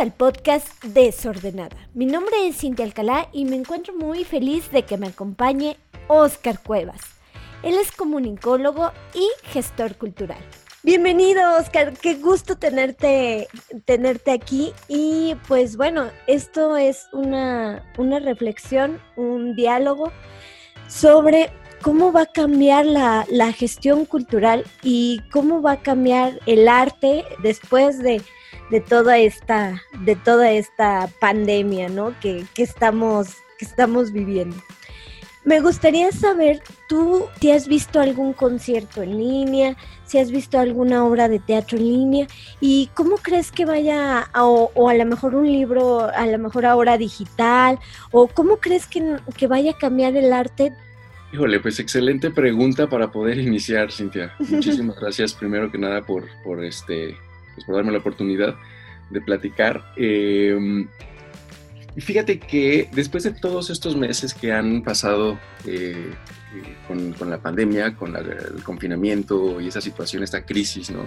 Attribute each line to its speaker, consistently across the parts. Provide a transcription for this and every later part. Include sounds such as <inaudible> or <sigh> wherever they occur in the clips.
Speaker 1: al podcast Desordenada. Mi nombre es Cintia Alcalá y me encuentro muy feliz de que me acompañe Oscar Cuevas. Él es comunicólogo y gestor cultural. Bienvenido, Oscar. Qué gusto tenerte, tenerte aquí. Y pues bueno, esto es una, una reflexión, un diálogo sobre cómo va a cambiar la, la, gestión cultural y cómo va a cambiar el arte después de, de toda esta, de toda esta pandemia, ¿no? Que, que, estamos, que estamos viviendo. Me gustaría saber, ¿tú te has visto algún concierto en línea? si has visto alguna obra de teatro en línea y cómo crees que vaya, o, a lo mejor un libro, a lo mejor ahora digital, o cómo crees que, que vaya a cambiar el arte
Speaker 2: Híjole, pues excelente pregunta para poder iniciar, Cintia. <laughs> Muchísimas gracias primero que nada por, por, este, pues por darme la oportunidad de platicar. Eh, y fíjate que después de todos estos meses que han pasado eh, con, con, la pandemia, con el confinamiento y esa situación, esta crisis ¿no?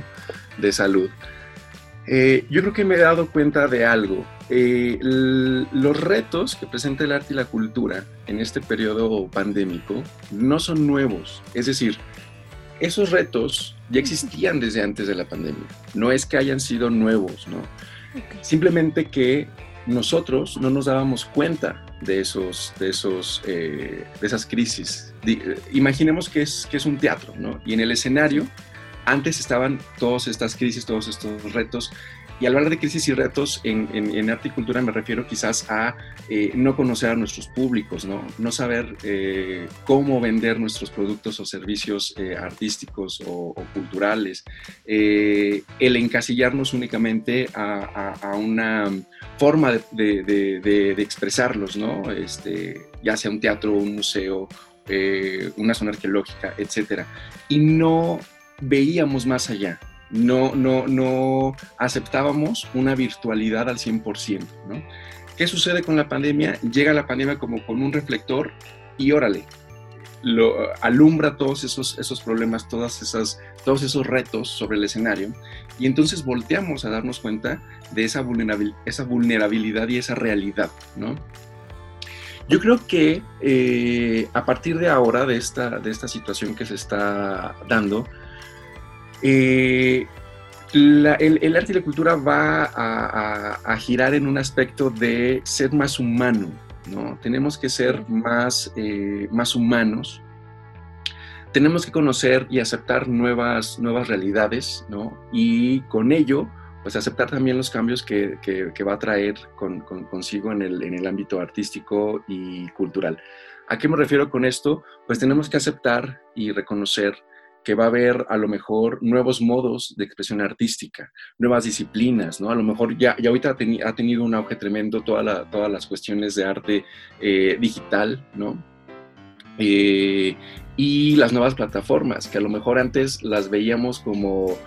Speaker 2: de salud, eh, yo creo que me he dado cuenta de algo. Eh, los retos que presenta el arte y la cultura en este periodo pandémico no son nuevos. Es decir, esos retos ya existían desde antes de la pandemia. No es que hayan sido nuevos, ¿no? Simplemente que nosotros no nos dábamos cuenta de, esos, de, esos, eh, de esas crisis. imaginemos que es, que es un teatro, ¿no? Y en el escenario, antes estaban todas estas crisis, todos estos retos, y al hablar de crisis y retos en, arte y cultura me refiero quizás a eh, no conocer a nuestros públicos, no, saber eh, cómo vender nuestros productos o servicios eh, artísticos o, culturales, el encasillarnos únicamente a, una forma de, de, expresarlos, este, ya sea un teatro, un museo, una zona arqueológica, etcétera, y no veíamos más allá no, no, no aceptábamos una virtualidad al 100%. ¿no? ¿Qué sucede con la pandemia? Llega la pandemia como con un reflector y órale, lo, alumbra todos esos, esos problemas, todas esas, todos esos retos sobre el escenario y entonces volteamos a darnos cuenta de esa, esa vulnerabilidad y esa realidad, ¿no? Yo creo que eh, a partir de ahora, de esta, de esta situación que se está dando, eh, el, arte y la cultura va a, girar en un aspecto de ser más humano, ¿no? Tenemos que ser más, eh, más humanos, tenemos que conocer y aceptar nuevas, nuevas realidades, ¿no? Y con ello, pues aceptar también los cambios que, va a traer consigo en el, en el ámbito artístico y cultural. ¿A qué me refiero con esto? Pues tenemos que aceptar y reconocer que va a haber a lo mejor nuevos modos de expresión artística, nuevas disciplinas, ¿no? A lo mejor ya, ya ahorita ha, tenido un auge tremendo toda todas las cuestiones de arte eh, digital, ¿no? Eh, y las nuevas plataformas, que a lo mejor antes las veíamos como,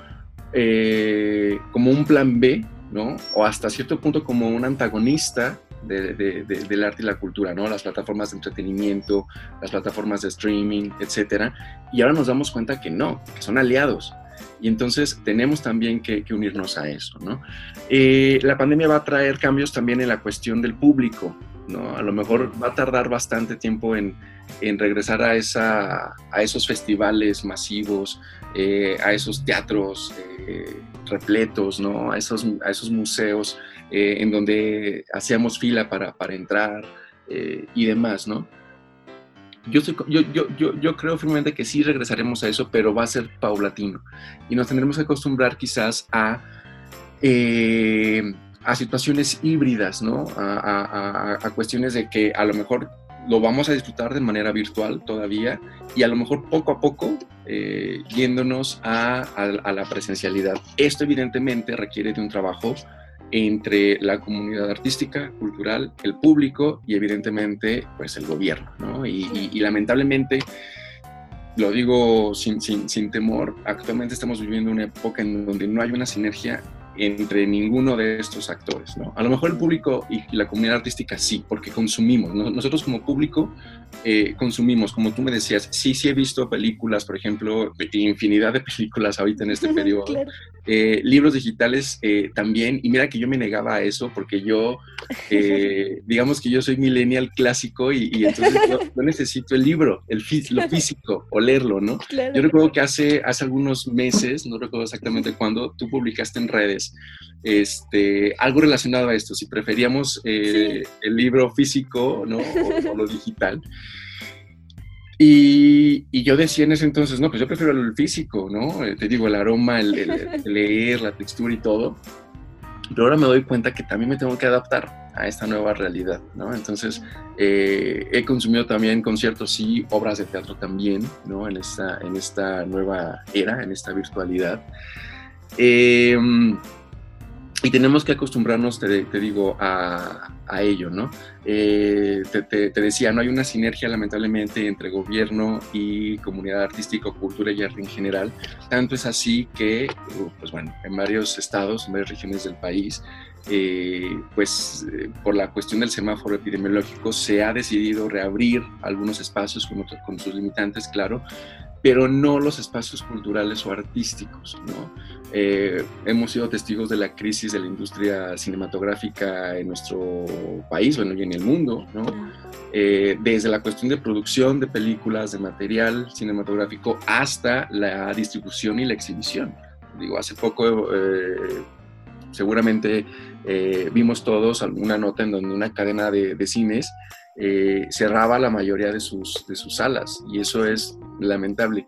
Speaker 2: eh, como un plan B, ¿no? O hasta cierto punto como un antagonista del arte y la cultura, ¿no? Las plataformas de entretenimiento, las plataformas de streaming, etcétera. Y ahora nos damos cuenta que no, que son aliados. Y entonces tenemos también que, unirnos a eso, ¿no? Eh, la pandemia va a traer cambios también en la cuestión del público, ¿no? A lo mejor va a tardar bastante tiempo en, en regresar a, esa, a esos festivales masivos, eh, a esos teatros eh, repletos, ¿no? A esos, a esos museos eh, en donde hacíamos fila para, para entrar eh, y demás, ¿no? Yo, yo, yo, yo, creo firmemente que sí regresaremos a eso, pero va a ser paulatino. Y nos tendremos que acostumbrar quizás a, eh, a situaciones híbridas, ¿no? A, a, a, cuestiones de que a lo mejor lo vamos a disfrutar de manera virtual todavía y a lo mejor poco a poco yéndonos a, a, la presencialidad. Esto evidentemente requiere de un trabajo entre la comunidad artística, cultural, el público y evidentemente pues el gobierno. ¿no? Y, lamentablemente, lo digo sin, sin, sin, temor, actualmente estamos viviendo una época en donde no hay una sinergia entre ninguno de estos actores. ¿no? A lo mejor el público y, la comunidad artística sí, porque consumimos. Nosotros como público eh, consumimos, como tú me decías, sí, sí he visto películas, por ejemplo, infinidad de películas ahorita en este periodo, Eh, libros digitales eh, también, y mira que yo me negaba a eso porque yo, eh, <laughs> digamos que yo soy millennial clásico y, entonces yo, necesito el libro, el lo <laughs> físico, o leerlo, ¿no? Yo recuerdo que hace, hace algunos meses, no recuerdo exactamente cuándo, tú publicaste en redes este, algo relacionado a esto, si preferíamos el libro físico ¿no? o lo digital. Y, yo decía en ese entonces, no, pues yo prefiero el físico, ¿no? Eh, te digo, el aroma, el, leer, la textura y todo. Pero ahora me doy cuenta que también me tengo que adaptar a esta nueva realidad, ¿no? Entonces, eh, he consumido también conciertos y obras de teatro también, ¿no? En esta, en esta nueva era, en esta virtualidad. Eh, y tenemos que acostumbrarnos, te, digo, a, ello, ¿no? Eh, te, decía, no hay una sinergia lamentablemente entre gobierno y comunidad artística, cultura y arte en general. Tanto es así que, pues bueno, en varios estados, en varias regiones del país, eh, pues eh, por la cuestión del semáforo epidemiológico se ha decidido reabrir algunos espacios con, con sus limitantes, claro, pero no los espacios culturales o artísticos. ¿no? Eh, hemos sido testigos de la crisis de la industria cinematográfica en nuestro país, bueno, y en el mundo, ¿no? Eh, desde la cuestión de producción de películas, de material cinematográfico, hasta la distribución y la exhibición. Digo, hace poco eh, seguramente vimos todos alguna nota en donde una cadena de, de cines cerraba la mayoría de sus, de sus salas y eso es lamentable.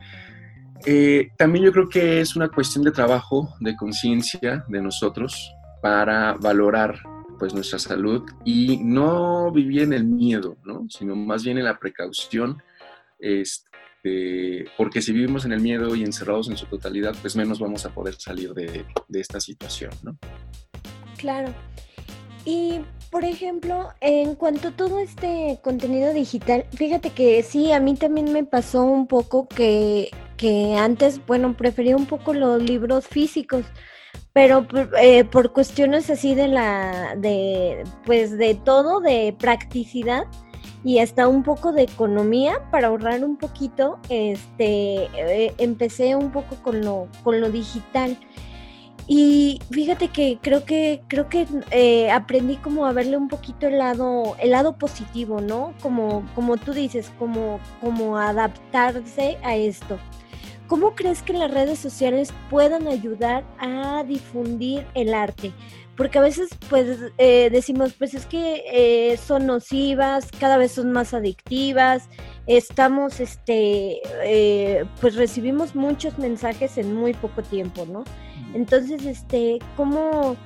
Speaker 2: Eh, también yo creo que es una cuestión de trabajo, de conciencia de nosotros para valorar pues nuestra salud y no vivir en el miedo, ¿no? sino más bien en la precaución, este, porque si vivimos en el miedo y encerrados en su totalidad, pues menos vamos a poder salir de, de esta situación. ¿no?
Speaker 1: Claro. Y por ejemplo, en cuanto a todo este contenido digital, fíjate que sí, a mí también me pasó un poco que, que antes, bueno, prefería un poco los libros físicos, pero eh, por cuestiones así de la, de, pues de todo, de practicidad y hasta un poco de economía para ahorrar un poquito, este, eh, empecé un poco con lo, con lo digital. Y fíjate que creo que creo que eh, aprendí como a verle un poquito el lado el lado positivo, ¿no? Como como tú dices, como como adaptarse a esto. ¿Cómo crees que las redes sociales puedan ayudar a difundir el arte? Porque a veces pues eh, decimos pues es que eh, son nocivas, cada vez son más adictivas, estamos este pues recibimos muchos mensajes en muy poco tiempo, ¿no? Entonces, este, ¿cómo,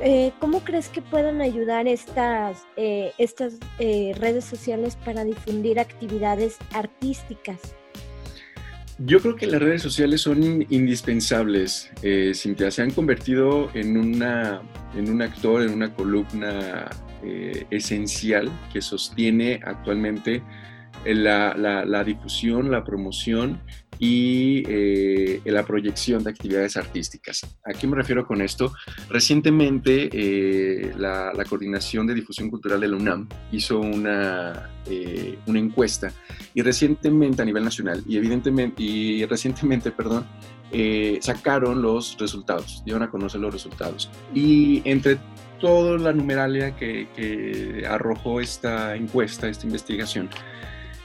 Speaker 1: eh, ¿cómo crees que puedan ayudar estas, eh, estas eh, redes sociales para difundir actividades artísticas?
Speaker 2: Yo creo que las redes sociales son indispensables, Cintia. Se han convertido en, una, en un actor, en una columna esencial que sostiene actualmente la, la, difusión, la promoción y eh, la proyección de actividades artísticas. ¿A qué me refiero con esto? Recientemente eh, la, Coordinación de Difusión Cultural de la UNAM hizo una, eh, una encuesta y recientemente a nivel nacional y evidentemente y recientemente, <laughs> perdón, sacaron los resultados, dieron a conocer los resultados. Y entre toda la numeralia que, que arrojó esta encuesta, esta investigación,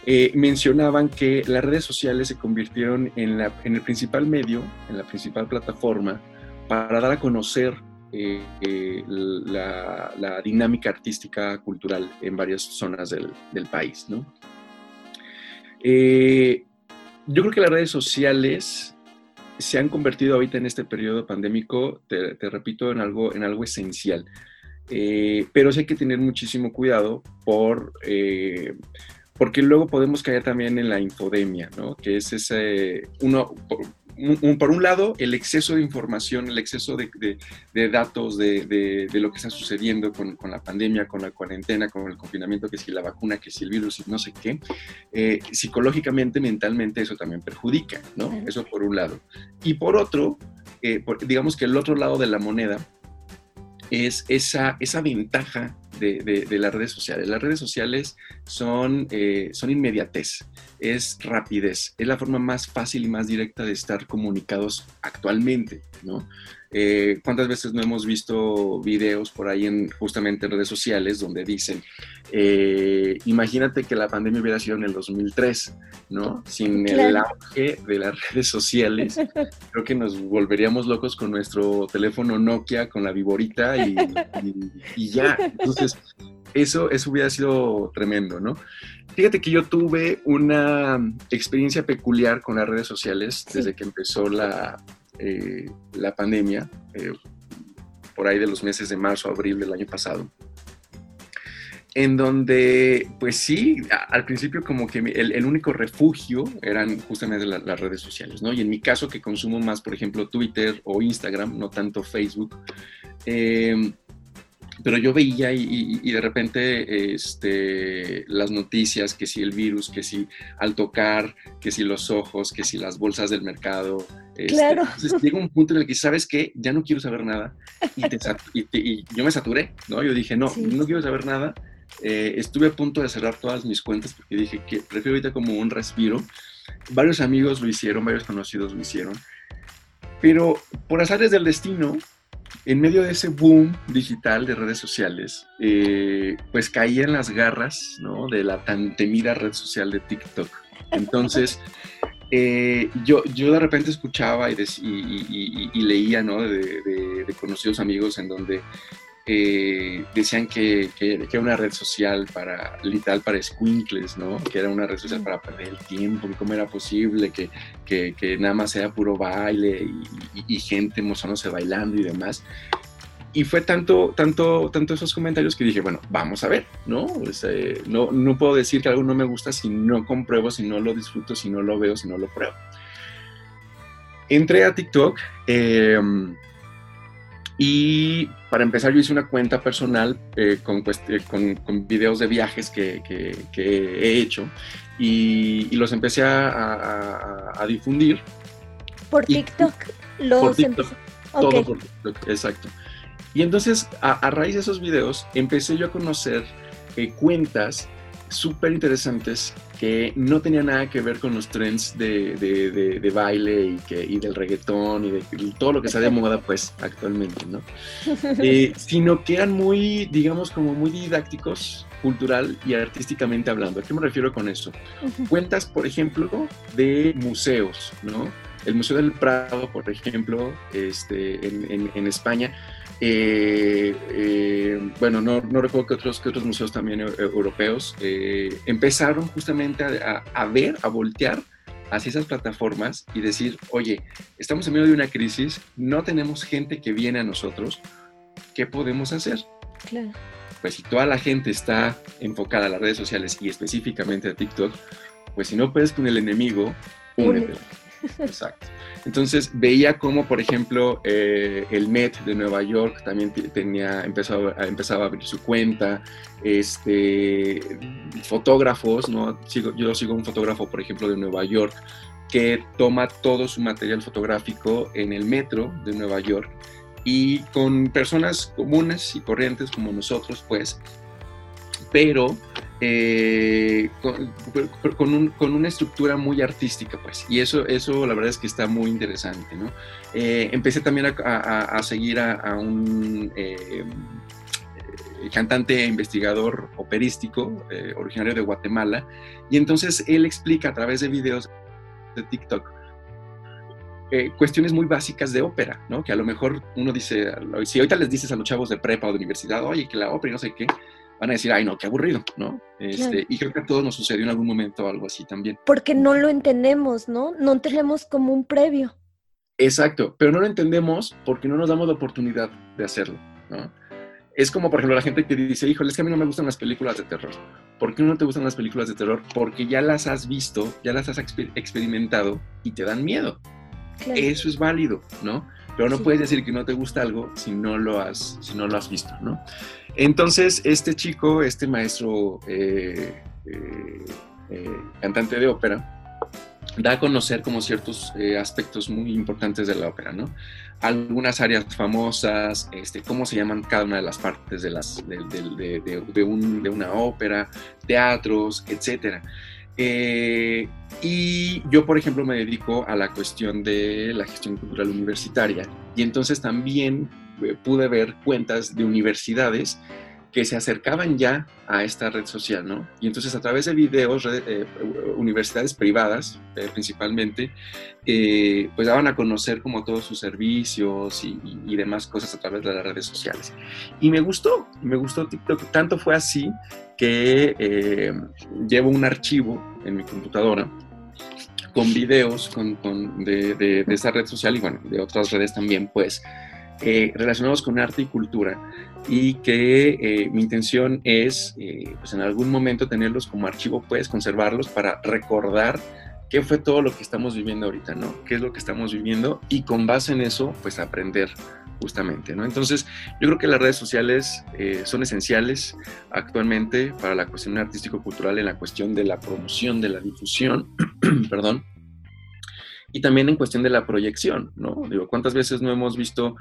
Speaker 2: eh, mencionaban que las redes sociales se convirtieron en, el principal medio, en la principal plataforma para dar a conocer eh, eh, la, dinámica artística cultural en varias zonas del, país. yo creo que las redes sociales se han convertido ahorita en este periodo pandémico, te, te repito, en algo, en algo esencial. pero sí hay que tener muchísimo cuidado por porque luego podemos caer también en la infodemia, ¿no? Que es ese, uno, por un, por un lado, el exceso de información, el exceso de, de, datos de, de, lo que está sucediendo con, con, la pandemia, con la cuarentena, con el confinamiento, que si la vacuna, que si el virus y no sé qué, eh, psicológicamente, mentalmente eso también perjudica, ¿no? Eso por un lado. Y por otro, eh, digamos que el otro lado de la moneda es esa, esa ventaja de, las redes sociales. Las redes sociales son, eh, son inmediatez, es rapidez, es la forma más fácil y más directa de estar comunicados actualmente, ¿no? Eh, ¿Cuántas veces no hemos visto videos por ahí en justamente en redes sociales donde dicen, eh, imagínate que la pandemia hubiera sido en el 2003, ¿no? Sin el auge de las <laughs> redes sociales, creo que nos volveríamos locos con nuestro teléfono Nokia, con la viborita y, y ya. Entonces, eso, eso hubiera sido tremendo, ¿no? Fíjate que yo tuve una experiencia peculiar con las redes sociales desde que empezó la, eh, la pandemia, eh, por ahí de los meses de marzo, abril del año pasado, en donde, pues sí, al principio como que el, único refugio eran justamente las redes sociales, ¿no? Y en mi caso que consumo más, por ejemplo, Twitter o Instagram, no tanto Facebook, eh, pero yo veía y, de repente este, las noticias, que si el virus, que si al tocar, que si los ojos, que si las bolsas del mercado. Este, claro. Entonces llega un punto en el que, ¿sabes qué? Ya no quiero saber nada. Y, yo me saturé, ¿no? Yo dije, no, no quiero saber nada. Eh, estuve a punto de cerrar todas mis cuentas porque dije que prefiero ahorita como un respiro. Varios amigos lo hicieron, varios conocidos lo hicieron. Pero por azares del destino, en medio de ese boom digital de redes sociales, eh, pues caía en las garras ¿no? de la tan temida red social de TikTok. Entonces, <laughs> eh, yo, yo de repente escuchaba y, leía ¿no? de, conocidos amigos en donde eh, decían que, que, era una red social para, literal, para squinkles, ¿no? Que era una red social para perder el tiempo, y cómo era posible que, que nada más sea puro baile y, y gente mozándose bailando y demás. Y fue tanto, tanto, tanto esos comentarios que dije, bueno, vamos a ver, ¿no? Eh, no, no puedo decir que algo no me gusta si no compruebo, si no lo disfruto, si no lo veo, si no lo pruebo. Entré a TikTok. Eh, y para empezar, yo hice una cuenta personal eh, con, con, videos de viajes que, he hecho y, los empecé a, difundir.
Speaker 1: ¿Por TikTok? los
Speaker 2: por TikTok, todo por TikTok, exacto. Y entonces, a, raíz de esos videos, empecé yo a conocer eh, cuentas súper interesantes que no tenían nada que ver con los trends de, de, baile y, que, y del reggaetón y de todo lo que está de moda pues actualmente, ¿no? <laughs> Eh, sino que eran muy, digamos, como muy didácticos cultural y artísticamente hablando. ¿A qué me refiero con eso? Cuentas, por ejemplo, de museos, ¿no? El Museo del Prado, por ejemplo, este, en, en España, eh, eh, bueno, no, no, recuerdo que otros, que otros museos también eh, europeos empezaron justamente a, ver, a voltear hacia esas plataformas y decir, oye, estamos en medio de una crisis, no tenemos gente que viene a nosotros, ¿qué podemos hacer? Claro. Pues si toda la gente está enfocada a las redes sociales y específicamente a TikTok, pues si no puedes con el enemigo, únete. Exacto. Entonces veía como, por ejemplo, eh, el Met de Nueva York también tenía, empezó a, empezaba a abrir su cuenta, este, fotógrafos, ¿no? Sigo, yo sigo un fotógrafo, por ejemplo, de Nueva York, que toma todo su material fotográfico en el metro de Nueva York y con personas comunes y corrientes como nosotros, pues, pero eh, con, una estructura muy artística, pues. Y eso, eso la verdad es que está muy interesante, ¿no? Eh, empecé también a, seguir a, un eh, cantante e investigador operístico, originario de Guatemala, y entonces él explica a través de videos de TikTok cuestiones muy básicas de ópera, ¿no? Que a lo mejor uno dice, si ahorita les dices a los chavos de prepa o de universidad, oye, que la ópera y no sé qué, van a decir, ay, no, qué aburrido, ¿no? Este, y creo que a todos nos sucedió en algún momento algo así también.
Speaker 1: Porque no lo entendemos, ¿no? No tenemos como un previo.
Speaker 2: Exacto, pero no lo entendemos porque no nos damos la oportunidad de hacerlo, ¿no? Es como, por ejemplo, la gente que dice, híjole, es que a mí no me gustan las películas de terror. ¿Por qué no te gustan las películas de terror? Porque ya las has visto, ya las has experimentado y te dan miedo. Eso es válido, ¿no? Pero no puedes decir que no te gusta algo si no lo has, si no lo has visto, ¿no? Entonces, este chico, este maestro eh, eh, eh, cantante de ópera, da a conocer como ciertos aspectos muy importantes de la ópera, ¿no? Algunas áreas famosas, este, cómo se llaman cada una de las partes de, las, de, una ópera, teatros, etcétera. Eh, y yo, por ejemplo, me dedico a la cuestión de la gestión cultural universitaria. Y entonces también eh, pude ver cuentas de universidades que se acercaban ya a esta red social, ¿no? Y entonces a través de videos, eh, universidades privadas eh, principalmente, eh, pues daban a conocer como todos sus servicios y, y, demás cosas a través de las redes sociales. Y me gustó, me gustó TikTok, tanto fue así que llevo un archivo en mi computadora con videos con, con de, de, de, esa red social y bueno, de otras redes también, pues, relacionados con arte y cultura y que eh, mi intención es, eh, pues en algún momento tenerlos como archivo, puedes conservarlos para recordar qué fue todo lo que estamos viviendo ahorita, ¿no? ¿Qué es lo que estamos viviendo? Y con base en eso, pues aprender justamente, ¿no? Entonces, yo creo que las redes sociales eh, son esenciales actualmente para la cuestión artístico-cultural en la cuestión de la promoción, de la difusión, <clears throat> perdón, y también en cuestión de la proyección, ¿no? Digo, ¿cuántas veces no hemos visto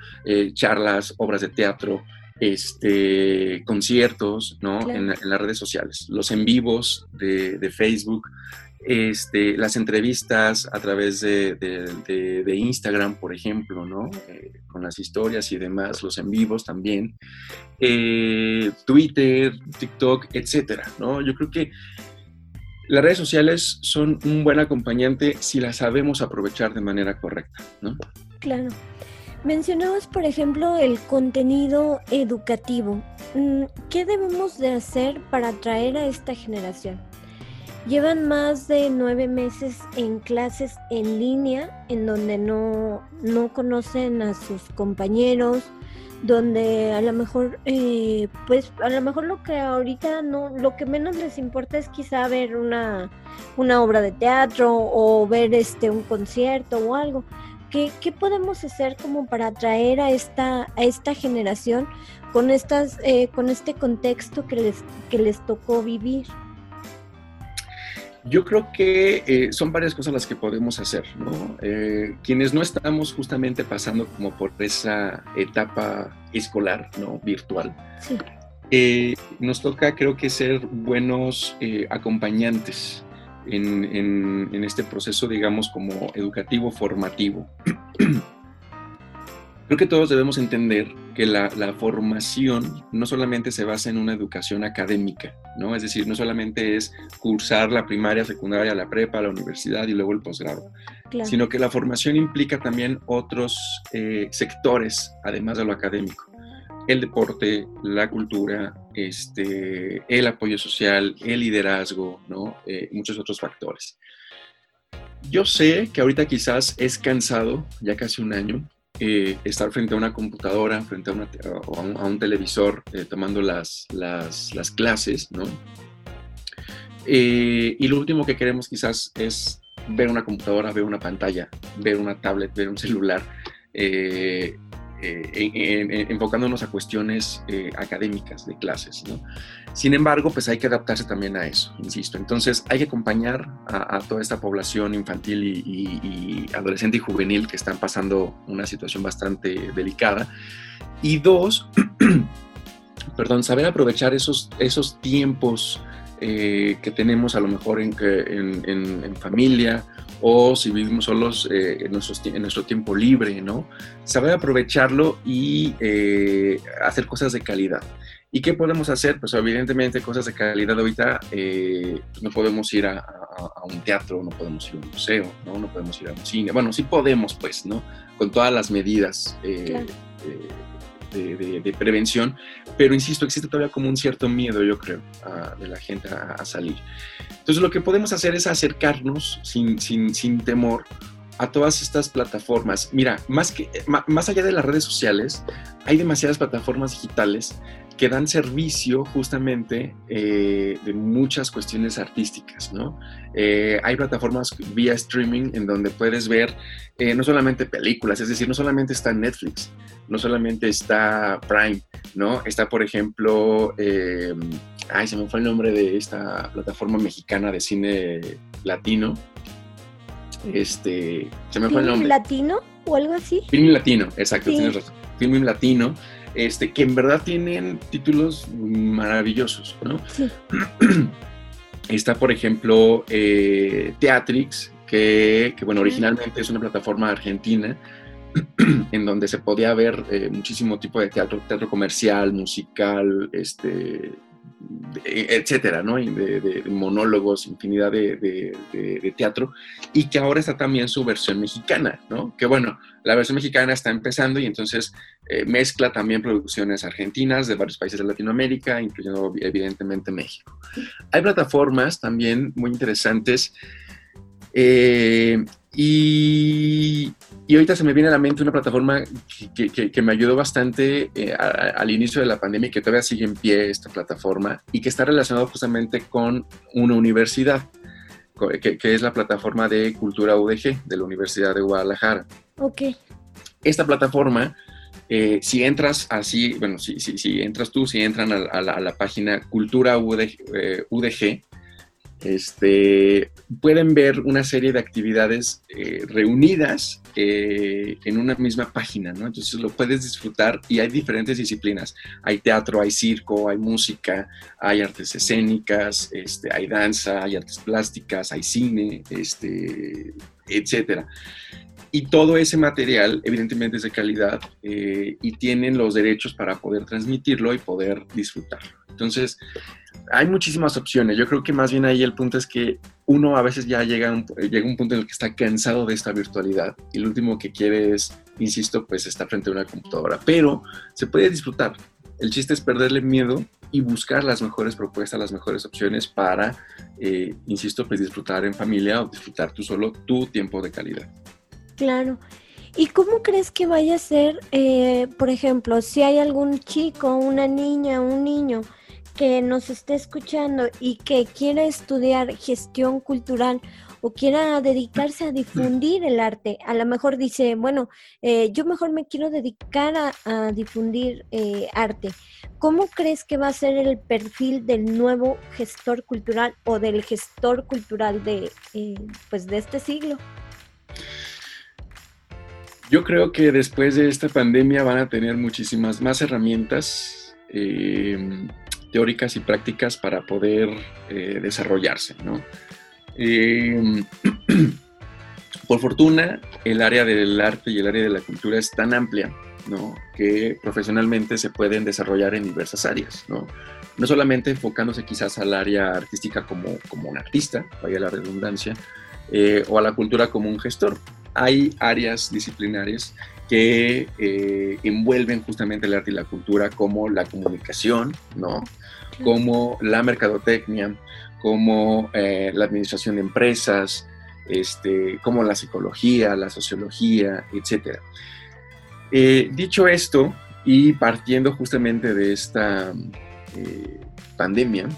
Speaker 2: charlas, obras de teatro, este, conciertos ¿no? En, las redes sociales, los en vivos de, Facebook, este, las entrevistas a través de, de, Instagram, por ejemplo, ¿no? Eh, con las historias y demás, los en vivos también, eh, Twitter, TikTok, etcétera, ¿no? Yo creo que las redes sociales son un buen acompañante si las sabemos aprovechar de manera correcta, ¿no?
Speaker 1: Claro. Mencionabas, por ejemplo, el contenido educativo. Mm, ¿Qué debemos de hacer para atraer a esta generación? Llevan más de nueve meses en clases en línea, en donde no, no conocen a sus compañeros, donde a lo mejor, eh, pues a lo mejor lo que ahorita no, lo que menos les importa es quizá ver una, una obra de teatro o ver este un concierto o algo ¿Qué, podemos hacer como para atraer a esta, a esta generación con, estas, eh, con este contexto que les, que les tocó vivir?
Speaker 2: Yo creo que eh, son varias cosas las que podemos hacer, ¿no? Eh, quienes no estamos justamente pasando como por esa etapa escolar, ¿no? Virtual. nos toca, creo que, ser buenos acompañantes en, este proceso, digamos, como educativo formativo. Creo que todos debemos entender que la, formación no solamente se basa en una educación académica, ¿no? Es decir, no solamente es cursar la primaria, secundaria, la prepa, la universidad y luego el posgrado, sino que la formación implica también otros eh, sectores, además de lo académico el deporte, la cultura, este, el apoyo social, el liderazgo, ¿no? Eh, muchos otros factores. Yo sé que ahorita quizás es cansado, ya casi un año, eh, estar frente a una computadora, frente a, un, televisor, eh, tomando las, las, las, clases, ¿no? y lo último que queremos quizás es ver una computadora, ver una pantalla, ver una tablet, ver un celular. Eh, enfocándonos a cuestiones eh, académicas de clases. ¿no? Sin embargo, pues hay que adaptarse también a eso, insisto. Entonces hay que acompañar a, toda esta población infantil y, adolescente y juvenil que están pasando una situación bastante delicada. Y dos, <clears throat> perdón, saber aprovechar esos, esos tiempos eh, que tenemos a lo mejor en, en, en familia o si vivimos solos eh, en, nuestro tiempo libre, ¿no? Saber aprovecharlo y eh, hacer cosas de calidad. ¿Y qué podemos hacer? Pues evidentemente cosas de calidad ahorita, eh, no podemos ir a, un teatro, no podemos ir a un museo, ¿no? No podemos ir a un cine. Bueno, sí podemos, pues, ¿no? Con todas las medidas de, prevención, pero insisto, existe todavía como un cierto miedo, yo creo, de la gente a, salir. Entonces lo que podemos hacer es acercarnos sin, sin, sin temor a todas estas plataformas. Mira, más, que, más allá de las redes sociales, hay demasiadas plataformas digitales que dan servicio justamente eh, de muchas cuestiones artísticas, ¿no? Eh, hay plataformas vía streaming en donde puedes ver eh, no solamente películas, es decir, no solamente está Netflix, no solamente está Prime, ¿no? Está, por ejemplo, ay, se me fue el nombre de esta plataforma mexicana de cine latino. Este, se me fue el nombre.
Speaker 1: latino o algo así?
Speaker 2: Film latino, exacto, tienes razón. Film latino este, que en verdad tienen títulos maravillosos, ¿no? <clears throat> está, por ejemplo, eh, Teatrix, que, bueno, originalmente es una plataforma argentina <clears throat> en donde se podía ver eh, muchísimo tipo de teatro, teatro comercial, musical, este, etcétera, ¿no? De, monólogos, infinidad de, teatro, y que ahora está también su versión mexicana, ¿no? Que bueno, la versión mexicana está empezando y entonces eh, mezcla también producciones argentinas de varios países de Latinoamérica, incluyendo evidentemente México. Hay plataformas también muy interesantes. Eh, y, ahorita se me viene a la mente una plataforma que, me ayudó bastante eh, al inicio de la pandemia y que todavía sigue en pie esta plataforma y que está relacionado justamente con una universidad, que, es la plataforma de Cultura UDG de la Universidad de Guadalajara.
Speaker 1: Ok.
Speaker 2: Esta plataforma, eh, si entras así, bueno, si, si, entras tú, si entran a, la, página Cultura UDG este, pueden ver una serie de actividades eh, reunidas eh, en una misma página, ¿no? Entonces lo puedes disfrutar y hay diferentes disciplinas. Hay teatro, hay circo, hay música, hay artes escénicas, este, hay danza, hay artes plásticas, hay cine, este, etcétera. Y todo ese material, evidentemente, es de calidad eh, y tienen los derechos para poder transmitirlo y poder disfrutarlo. Entonces, hay muchísimas opciones. Yo creo que más bien ahí el punto es que uno a veces ya llega a un, llega un punto en el que está cansado de esta virtualidad y lo último que quiere es, insisto, pues estar frente a una computadora. Pero se puede disfrutar. El chiste es perderle miedo y buscar las mejores propuestas, las mejores opciones para, eh, insisto, pues disfrutar en familia o disfrutar tú solo tu tiempo de calidad.
Speaker 1: Claro. ¿Y cómo crees que vaya a ser, eh, por ejemplo, si hay algún chico, una niña, un niño que nos esté escuchando y que quiera estudiar gestión cultural o quiera dedicarse a difundir el arte, a lo mejor dice, bueno, eh, yo mejor me quiero dedicar a, difundir eh, arte. ¿Cómo crees que va a ser el perfil del nuevo gestor cultural o del gestor cultural de, eh, pues de este siglo?
Speaker 2: Yo creo que después de esta pandemia van a tener muchísimas más herramientas teóricas y prácticas para poder eh, desarrollarse. ¿no? Em, <clears throat> por fortuna, el área del arte y el área de la cultura es tan amplia ¿no? que profesionalmente se pueden desarrollar en diversas áreas. ¿no? no solamente enfocándose quizás al área artística como, como un artista, vaya la redundancia, eh, o a la cultura como un gestor. Hay áreas disciplinarias que eh, envuelven justamente el arte y la cultura como la comunicación, ¿no? Como la mercadotecnia, como eh, la administración de empresas, este, como la psicología, la sociología, etc. Eh, dicho esto, y partiendo justamente de esta pandemia,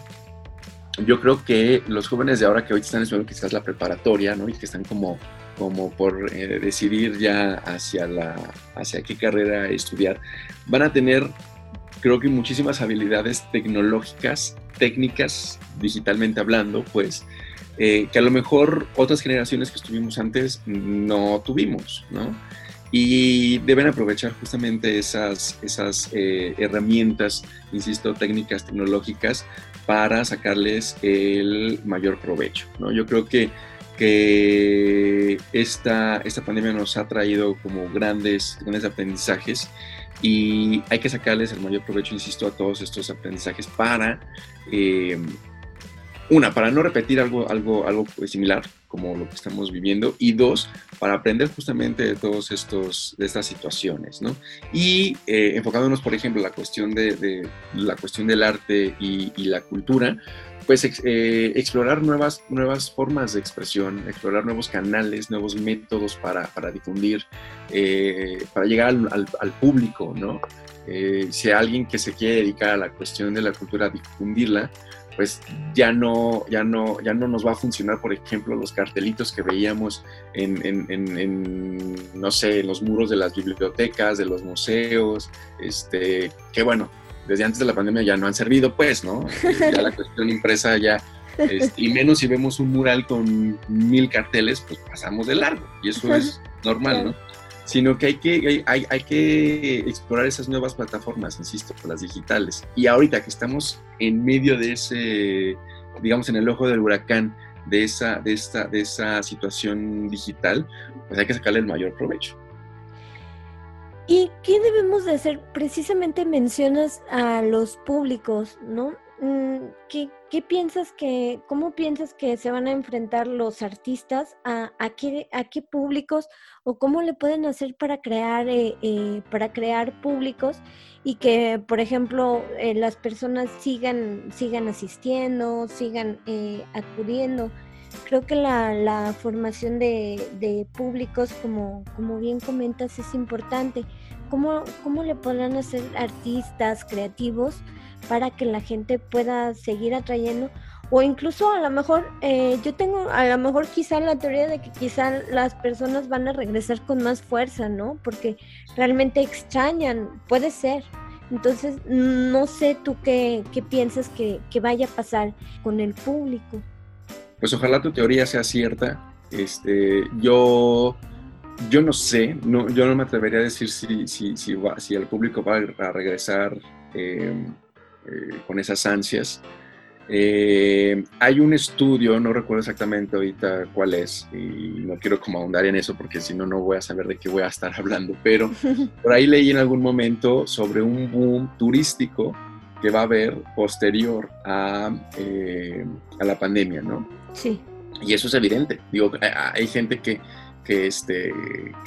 Speaker 2: yo creo que los jóvenes de ahora que hoy están estudiando quizás la preparatoria, ¿no? Y que están como como por eh, decidir ya hacia, la, hacia qué carrera estudiar, van a tener, creo que muchísimas habilidades tecnológicas, técnicas, digitalmente hablando, pues, eh, que a lo mejor otras generaciones que estuvimos antes no tuvimos, ¿no? Y deben aprovechar justamente esas, esas eh, herramientas, insisto, técnicas tecnológicas para sacarles el mayor provecho, ¿no? Yo creo que que esta, esta pandemia nos ha traído como grandes, grandes aprendizajes y hay que sacarles el mayor provecho, insisto, a todos estos aprendizajes para, eh, una, para no repetir algo, algo, algo similar como lo que estamos viviendo y dos, para aprender justamente de todos estas situaciones, ¿no? Y eh, enfocándonos, por ejemplo, en la cuestión de, la cuestión del arte y, la cultura, pues eh, explorar nuevas, nuevas formas de expresión, explorar nuevos canales, nuevos métodos para, difundir, eh, para llegar al, público, ¿no? Si alguien que se quiere dedicar a la cuestión de la cultura, difundirla, pues ya no, ya no, ya no nos va a funcionar, por ejemplo, los cartelitos que veíamos en, en, no sé, en los muros de las bibliotecas, de los museos, este, que bueno, desde antes de la pandemia ya no han servido, pues, ¿no? <laughs> Ya la cuestión impresa ya, este, y menos si vemos un mural con mil carteles, pues pasamos de largo, y eso es normal, ¿no? Sino que hay que, hay, hay que explorar esas nuevas plataformas, insisto, las digitales. Y ahorita que estamos en medio de ese digamos, en el ojo del huracán de esa, de esta, de esa situación digital, pues hay que sacarle el mayor provecho.
Speaker 1: ¿Y qué debemos de hacer? Precisamente mencionas a los públicos, ¿no? Mm, ¿Qué, piensas que, cómo piensas que se van a enfrentar los artistas a, qué, a qué públicos o cómo le pueden hacer para crear, eh, eh, para crear públicos y que, por ejemplo, eh, las personas sigan, sigan asistiendo, sigan acudiendo? Creo que la, la formación de, de, públicos, como, como bien comentas, es importante. ¿Cómo, ¿Cómo le podrán hacer artistas creativos? Para que la gente pueda seguir atrayendo o incluso a lo mejor eh, yo tengo a lo mejor quizá la teoría de que quizá las personas van a regresar con más fuerza, ¿no? Porque realmente extrañan, puede ser. Entonces, no sé tú qué, qué piensas que, que, vaya a pasar con el público.
Speaker 2: Pues ojalá tu teoría sea cierta. Este, yo, yo no sé, no, yo no me atrevería a decir si, si, si, si el público va a regresar. Eh, eh, con esas ansias. Eh, hay un estudio, no recuerdo exactamente ahorita cuál es, y no quiero como ahondar en eso porque si no, no voy a saber de qué voy a estar <laughs> hablando, pero <laughs> por ahí leí en algún momento sobre un boom turístico que va a haber posterior a, eh, a la pandemia, ¿no?
Speaker 1: Sí.
Speaker 2: Y eso es evidente. Digo, hay gente que que, este,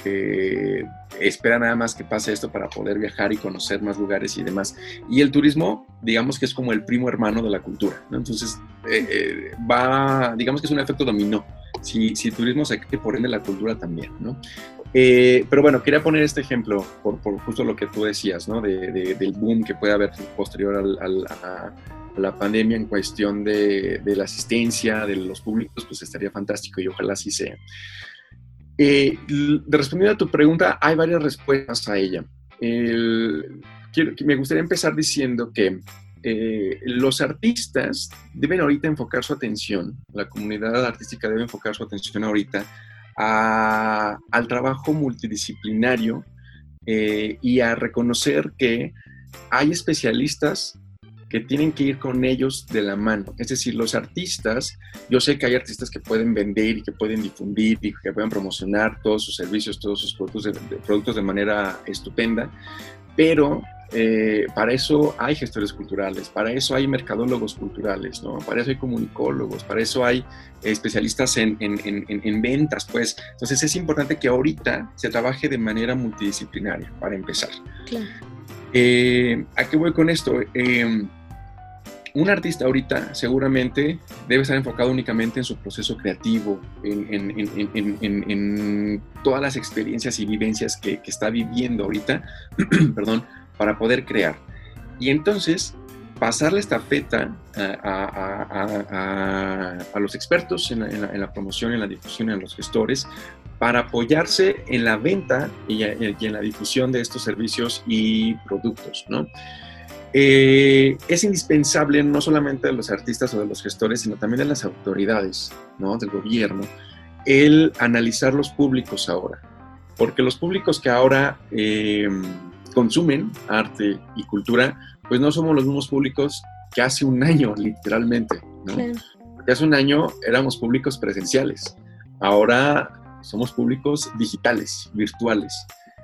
Speaker 2: que espera nada más que pase esto para poder viajar y conocer más lugares y demás. Y el turismo, digamos que es como el primo hermano de la cultura, ¿no? Entonces, eh, eh, va, digamos que es un efecto dominó. Si, si turismo se cree, por ende la cultura también, ¿no? Eh, pero bueno, quería poner este ejemplo por, por, justo lo que tú decías, ¿no? De, del boom que puede haber posterior al, a, la pandemia en cuestión de, de, la asistencia de los públicos, pues estaría fantástico y ojalá así sea. Eh, respondiendo a tu pregunta, hay varias respuestas a ella. me gustaría empezar diciendo que eh, los artistas deben ahorita enfocar su atención, la comunidad artística debe enfocar su atención ahorita al trabajo multidisciplinario eh, y a reconocer que hay especialistas que tienen que ir con ellos de la mano. Es decir, los artistas, yo sé que hay artistas que pueden vender y que pueden difundir y que pueden promocionar todos sus servicios, todos sus productos de, productos de manera estupenda, pero eh, para eso hay gestores culturales, para eso hay mercadólogos culturales, ¿no? para eso hay comunicólogos, para eso hay especialistas en, en, en, ventas, pues. Entonces es importante que ahorita se trabaje de manera multidisciplinaria, para empezar. Claro. Eh, ¿A qué voy con esto? Eh, un artista ahorita seguramente debe estar enfocado únicamente en su proceso creativo, en, todas las experiencias y vivencias que, está viviendo ahorita, <clears throat> perdón, para poder crear. Y entonces pasarle esta feta a, los expertos en la, promoción, en la difusión, en los gestores, para apoyarse en la venta y, y en la difusión de estos servicios y productos, ¿no? Eh, es indispensable no solamente de los artistas o de los gestores, sino también de las autoridades, ¿no? del gobierno, el analizar los públicos ahora. Porque los públicos que ahora eh, consumen arte y cultura, pues no somos los mismos públicos que hace un año, literalmente. ¿no? Porque hace un año éramos públicos presenciales. Ahora somos públicos digitales, virtuales.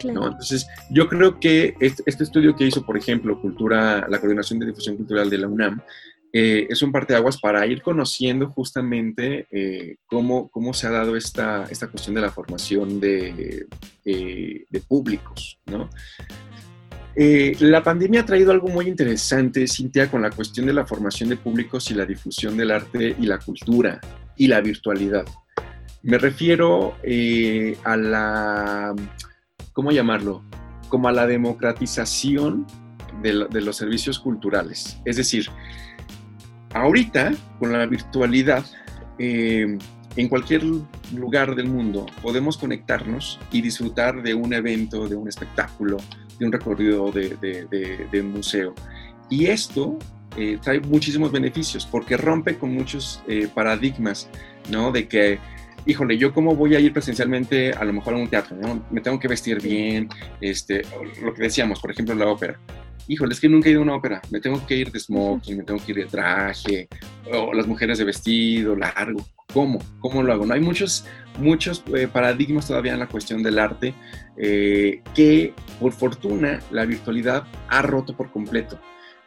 Speaker 2: Entonces, yo creo que este, estudio que hizo, por ejemplo, Cultura, la Coordinación de Difusión Cultural de la UNAM, eh, es un parteaguas para ir conociendo justamente eh, cómo, cómo se ha dado esta, esta cuestión de la formación de, eh, públicos, la pandemia ha traído algo muy interesante, Cintia, con la cuestión de la formación de públicos y la difusión del arte y la cultura y la virtualidad. Me refiero a la ¿cómo llamarlo? Como a la democratización de, los servicios culturales. Es decir, ahorita, con la virtualidad, eh, en cualquier lugar del mundo podemos conectarnos y disfrutar de un evento, de un espectáculo, de un recorrido de, un museo. Y esto eh, trae muchísimos beneficios porque rompe con muchos eh, paradigmas, ¿no? De que híjole, yo cómo voy a ir presencialmente a lo mejor a un teatro, ¿no? Me tengo que vestir bien, este, lo que decíamos, por ejemplo, la ópera. Híjole, es que nunca he ido a una ópera, me tengo que ir de smoking, me tengo que ir de traje, o las mujeres de vestido largo. ¿Cómo? ¿Cómo lo hago? No hay muchos, muchos eh, paradigmas todavía en la cuestión del arte eh, que, por fortuna, la virtualidad ha roto por completo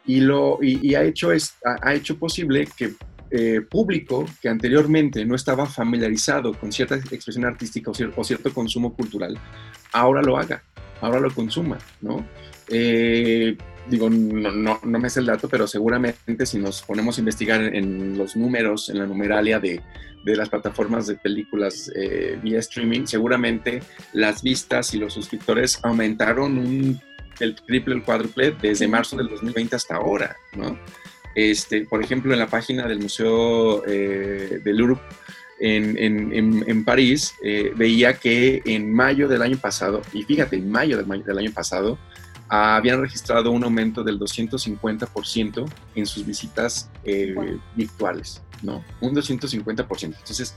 Speaker 2: y, lo, y, ha, hecho es, ha hecho posible que eh, público que anteriormente no estaba familiarizado con cierta expresión artística o, cierto consumo cultural, ahora lo haga, ahora lo consuma, ¿no? Eh, digo, no, no, no, me sé el dato, pero seguramente si nos ponemos a investigar en, los números, en la numeralia de, de las plataformas de películas eh, vía streaming, seguramente las vistas y los suscriptores aumentaron un, el triple, el cuádruple desde marzo del 2020 hasta ahora, ¿no? Este, por ejemplo, en la página del Museo eh, del Louvre en, en, en, París, eh, veía que en mayo del año pasado, y fíjate, en mayo del, del año pasado, habían registrado un aumento del 250% en sus visitas eh, virtuales, ¿no? Un 250%. Entonces,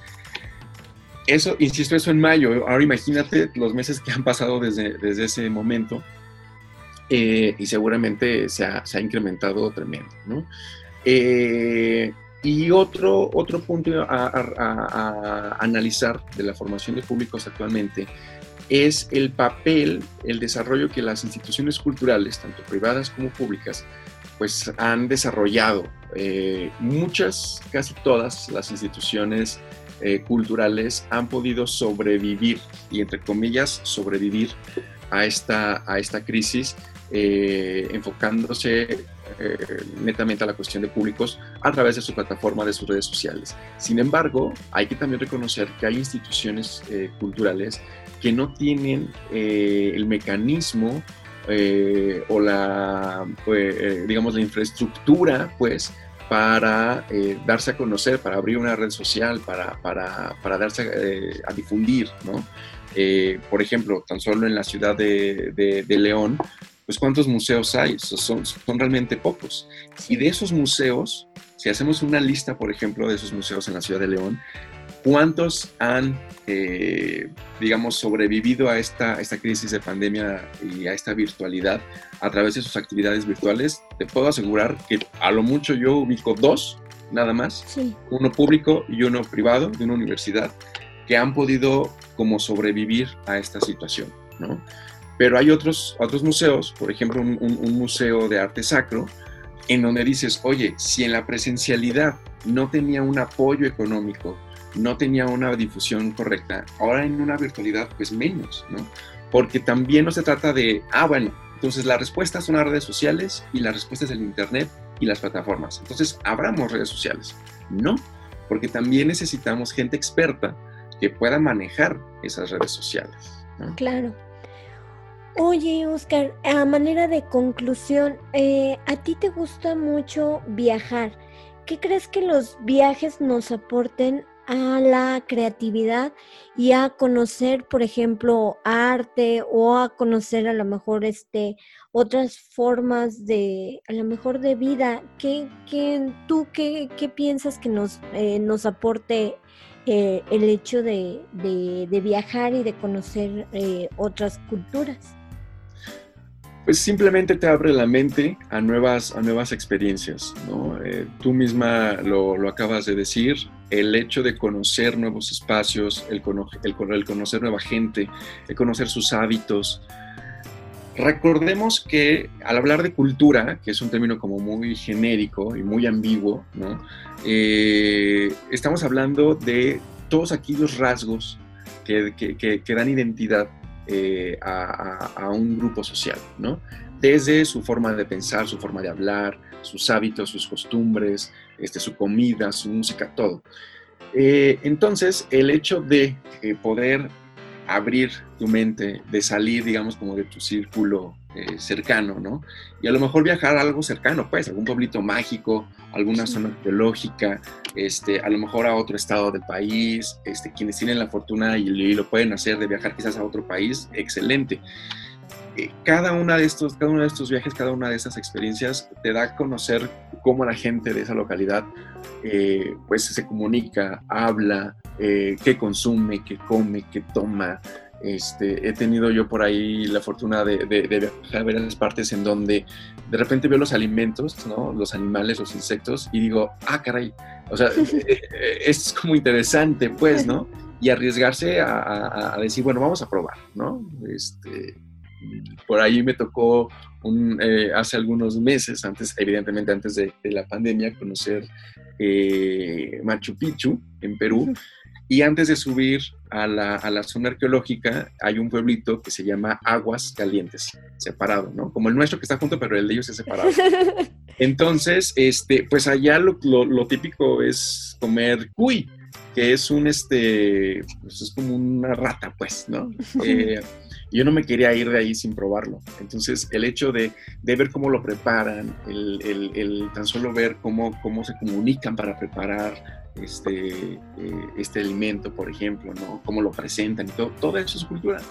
Speaker 2: eso, insisto, eso en mayo. Ahora imagínate los meses que han pasado desde, desde ese momento eh, y seguramente se ha, incrementado tremendo. ¿no? Eh, y otro, otro punto a, analizar de la formación de públicos actualmente es el papel, el desarrollo que las instituciones culturales, tanto privadas como públicas, pues han desarrollado. Eh, muchas, casi todas las instituciones culturales han podido sobrevivir, y entre comillas, sobrevivir a esta, a esta crisis eh, enfocándose eh, netamente a la cuestión de públicos a través de su plataforma, de sus redes sociales. Sin embargo, hay que también reconocer que hay instituciones eh, culturales que no tienen el mecanismo o la, pues, digamos, la infraestructura, pues, para darse a conocer, para abrir una red social, para, para, para darse a, difundir, ¿no? por ejemplo, tan solo en la ciudad de, de León, pues ¿cuántos museos hay? Son, son realmente pocos. Y de esos museos, si hacemos una lista, por ejemplo, de esos museos en la ciudad de León, ¿cuántos han, eh, digamos, sobrevivido a esta, esta crisis de pandemia y a esta virtualidad a través de sus actividades virtuales? Te puedo asegurar que a lo mucho yo ubico dos, nada más, uno público y uno privado de una universidad, que han podido como sobrevivir a esta situación, ¿no? Pero hay otros, otros museos, por ejemplo, un, museo de arte sacro, en donde dices, oye, si en la presencialidad no tenía un apoyo económico, no tenía una difusión correcta, ahora en una virtualidad, pues menos, ¿no? Porque también no se trata de, ah, bueno, entonces la respuesta son las redes sociales y la respuesta es Internet y las plataformas. Entonces, abramos redes sociales. No, porque también necesitamos gente experta que pueda manejar esas redes sociales.
Speaker 1: Claro. Oye, Oscar, a manera de conclusión, eh, ¿a ti te gusta mucho viajar? ¿Qué crees que los viajes nos aporten a la creatividad y a conocer, por ejemplo, arte o a conocer a lo mejor este otras formas de, a lo mejor de vida? ¿Qué, qué tú qué, qué, piensas que nos, eh, nos aporte eh, el hecho de, de, viajar y de conocer otras culturas?
Speaker 2: Pues simplemente te abre la mente a nuevas, a nuevas experiencias. ¿no? Eh, tú misma lo, lo, acabas de decir, el hecho de conocer nuevos espacios, el, el, el, conocer nueva gente, el conocer sus hábitos. Recordemos que al hablar de cultura, que es un término como muy genérico y muy ambiguo, ¿no? Eh, estamos hablando de todos aquellos rasgos que, que, que dan identidad eh, a, un grupo social, ¿no? Desde su forma de pensar, su forma de hablar, sus hábitos, sus costumbres, este, su comida, su música, todo. Eh, entonces, el hecho de eh, poder abrir tu mente, de salir, digamos, como de tu círculo eh, cercano, ¿no? Y a lo mejor viajar a algo cercano, pues, algún pueblito mágico, alguna zona arqueológica, este, a lo mejor a otro estado del país, este, quienes tienen la fortuna y, lo pueden hacer de viajar quizás a otro país, excelente. Eh, cada, una de estos, cada uno de estos viajes, cada una de estas experiencias te da a conocer cómo la gente de esa localidad eh, pues se comunica, habla, eh, qué consume, qué come, qué toma. Este, he tenido yo por ahí la fortuna de, viajar a varias partes en donde de repente veo los alimentos, ¿no? los animales, los insectos, y digo, ah, caray, o sea, <laughs> es como interesante, pues, ¿no? Y arriesgarse a, a, decir, bueno, vamos a probar, ¿no? Este, por ahí me tocó un, eh, hace algunos meses, antes, evidentemente antes de, la pandemia, conocer eh, Machu Picchu en Perú. Y antes de subir a la, a la, zona arqueológica, hay un pueblito que se llama Aguas Calientes, separado, ¿no? Como el nuestro que está junto, pero el de ellos es separado. <laughs> Entonces, este, pues allá lo, lo, típico es comer cuy, que es un, este, pues es como una rata, pues, ¿no? <laughs> Eh, yo no me quería ir de ahí sin probarlo. Entonces, el hecho de, ver cómo lo preparan, el, tan solo ver cómo, cómo se comunican para preparar este, eh, este alimento, por ejemplo, ¿no? cómo lo presentan y todo, todo eso es cultura.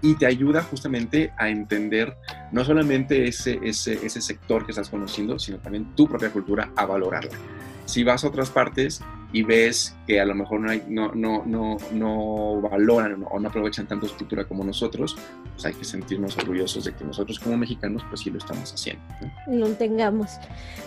Speaker 2: Y te ayuda justamente a entender no solamente ese, ese, ese sector que estás conociendo, sino también tu propia cultura, a valorarla. Si vas a otras partes y ves que a lo mejor no, hay, no, no, no, no valoran o no aprovechan tanto su cultura como nosotros, pues hay que sentirnos orgullosos de que nosotros como mexicanos pues sí lo estamos haciendo.
Speaker 1: Lo tengamos.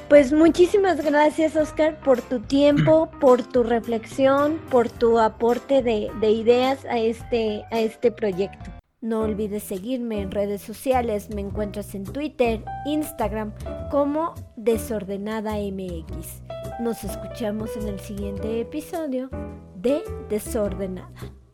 Speaker 1: Pues muchísimas gracias Oscar por tu tiempo, <clears throat> por tu reflexión, por tu aporte de, de ideas a este, a este proyecto. No olvides seguirme en redes sociales, me encuentras en Twitter, Instagram como Desordenada MX. Nos escuchamos en el siguiente episodio de Desordenada.